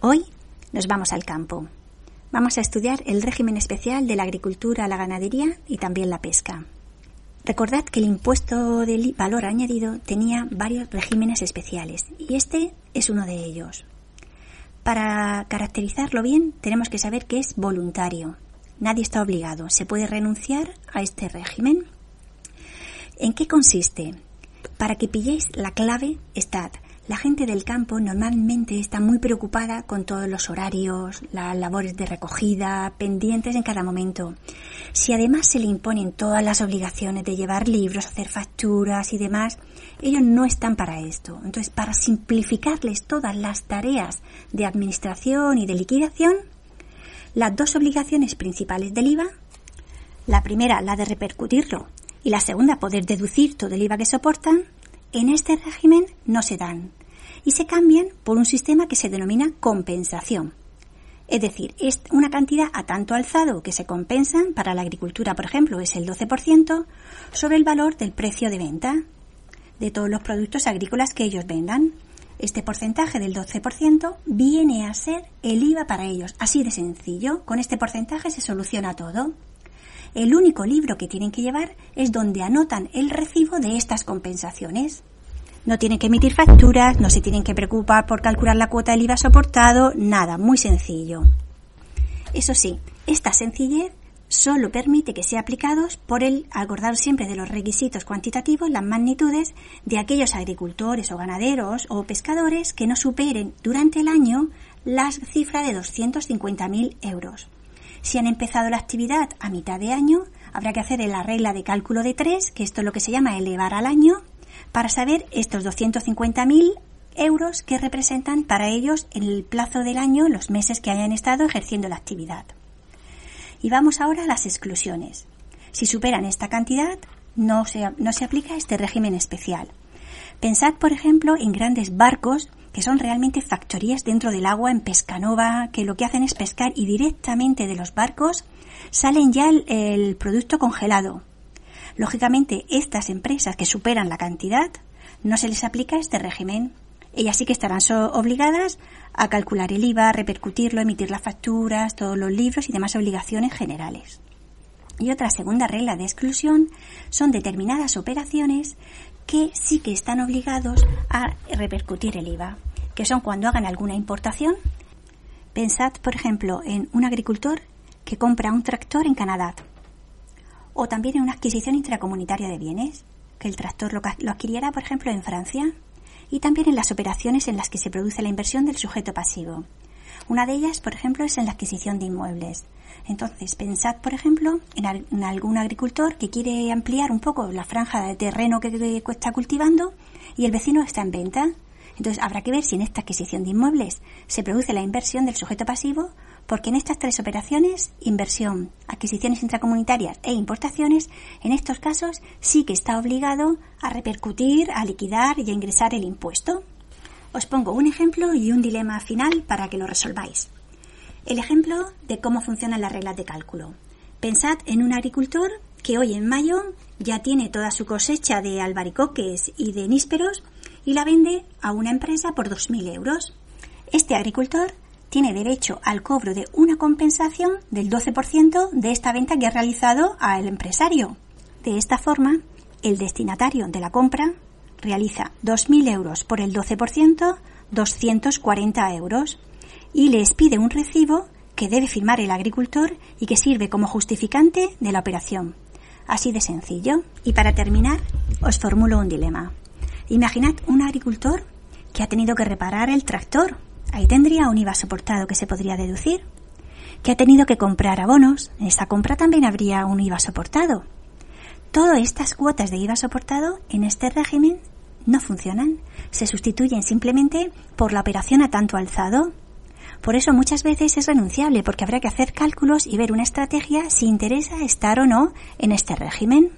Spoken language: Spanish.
Hoy nos vamos al campo. Vamos a estudiar el régimen especial de la agricultura, la ganadería y también la pesca. Recordad que el impuesto del valor añadido tenía varios regímenes especiales y este es uno de ellos. Para caracterizarlo bien tenemos que saber que es voluntario. Nadie está obligado. Se puede renunciar a este régimen. ¿En qué consiste? Para que pilléis la clave, estad la gente del campo normalmente está muy preocupada con todos los horarios, las labores de recogida, pendientes en cada momento. Si además se le imponen todas las obligaciones de llevar libros, hacer facturas y demás, ellos no están para esto. Entonces, para simplificarles todas las tareas de administración y de liquidación, las dos obligaciones principales del IVA, la primera la de repercutirlo y la segunda poder deducir todo el IVA que soportan, en este régimen no se dan y se cambian por un sistema que se denomina compensación. Es decir, es una cantidad a tanto alzado que se compensan, para la agricultura, por ejemplo, es el 12%, sobre el valor del precio de venta de todos los productos agrícolas que ellos vendan. Este porcentaje del 12% viene a ser el IVA para ellos. Así de sencillo, con este porcentaje se soluciona todo. El único libro que tienen que llevar es donde anotan el recibo de estas compensaciones. No tienen que emitir facturas, no se tienen que preocupar por calcular la cuota del IVA soportado, nada, muy sencillo. Eso sí, esta sencillez solo permite que sea aplicados por el acordar siempre de los requisitos cuantitativos, las magnitudes de aquellos agricultores o ganaderos o pescadores que no superen durante el año la cifra de 250.000 euros. Si han empezado la actividad a mitad de año, habrá que hacer la regla de cálculo de 3, que esto es lo que se llama elevar al año, para saber estos 250.000 euros que representan para ellos el plazo del año los meses que hayan estado ejerciendo la actividad. Y vamos ahora a las exclusiones. Si superan esta cantidad, no se, no se aplica este régimen especial. Pensad, por ejemplo, en grandes barcos que son realmente factorías dentro del agua en Pescanova, que lo que hacen es pescar y directamente de los barcos salen ya el producto congelado, Lógicamente, estas empresas que superan la cantidad no se les aplica este régimen. Ellas sí que estarán obligadas a calcular el IVA, repercutirlo, emitir las facturas, todos los libros y demás obligaciones generales. Y otra segunda regla de exclusión son determinadas operaciones que sí que están obligados a repercutir el IVA, que son cuando hagan alguna importación. Pensad, por ejemplo, en un agricultor que compra un tractor en Canadá o también en una adquisición intracomunitaria de bienes, que el tractor lo, adquiriera, por ejemplo, en Francia, y también en las operaciones en las que se produce la inversión del sujeto pasivo. Una de ellas, por ejemplo, es en la adquisición de inmuebles. Entonces, pensad, por ejemplo, en, algún agricultor que quiere ampliar un poco la franja de terreno que, que está cultivando y el vecino está en venta. Entonces, habrá que ver si en esta adquisición de inmuebles se produce la inversión del sujeto pasivo porque en estas tres operaciones, inversión, adquisiciones intracomunitarias e importaciones, en estos casos sí que está obligado a repercutir, a liquidar y a ingresar el impuesto. Os pongo un ejemplo y un dilema final para que lo resolváis. El ejemplo de cómo funcionan las reglas de cálculo. Pensad en un agricultor que hoy en mayo ya tiene toda su cosecha de albaricoques y de nísperos y la vende a una empresa por 2.000 euros. Este agricultor tiene derecho al cobro de una compensación del 12% de esta venta que ha realizado al empresario. De esta forma, el destinatario de la compra realiza 2.000 euros por el 12%, 240 euros, y les pide un recibo que debe firmar el agricultor y que sirve como justificante de la operación. Así de sencillo. Y para terminar, os formulo un dilema. Imaginad un agricultor que ha tenido que reparar el tractor Ahí tendría un IVA soportado que se podría deducir. Que ha tenido que comprar abonos. En esa compra también habría un IVA soportado. Todas estas cuotas de IVA soportado en este régimen no funcionan. Se sustituyen simplemente por la operación a tanto alzado. Por eso muchas veces es renunciable porque habrá que hacer cálculos y ver una estrategia si interesa estar o no en este régimen.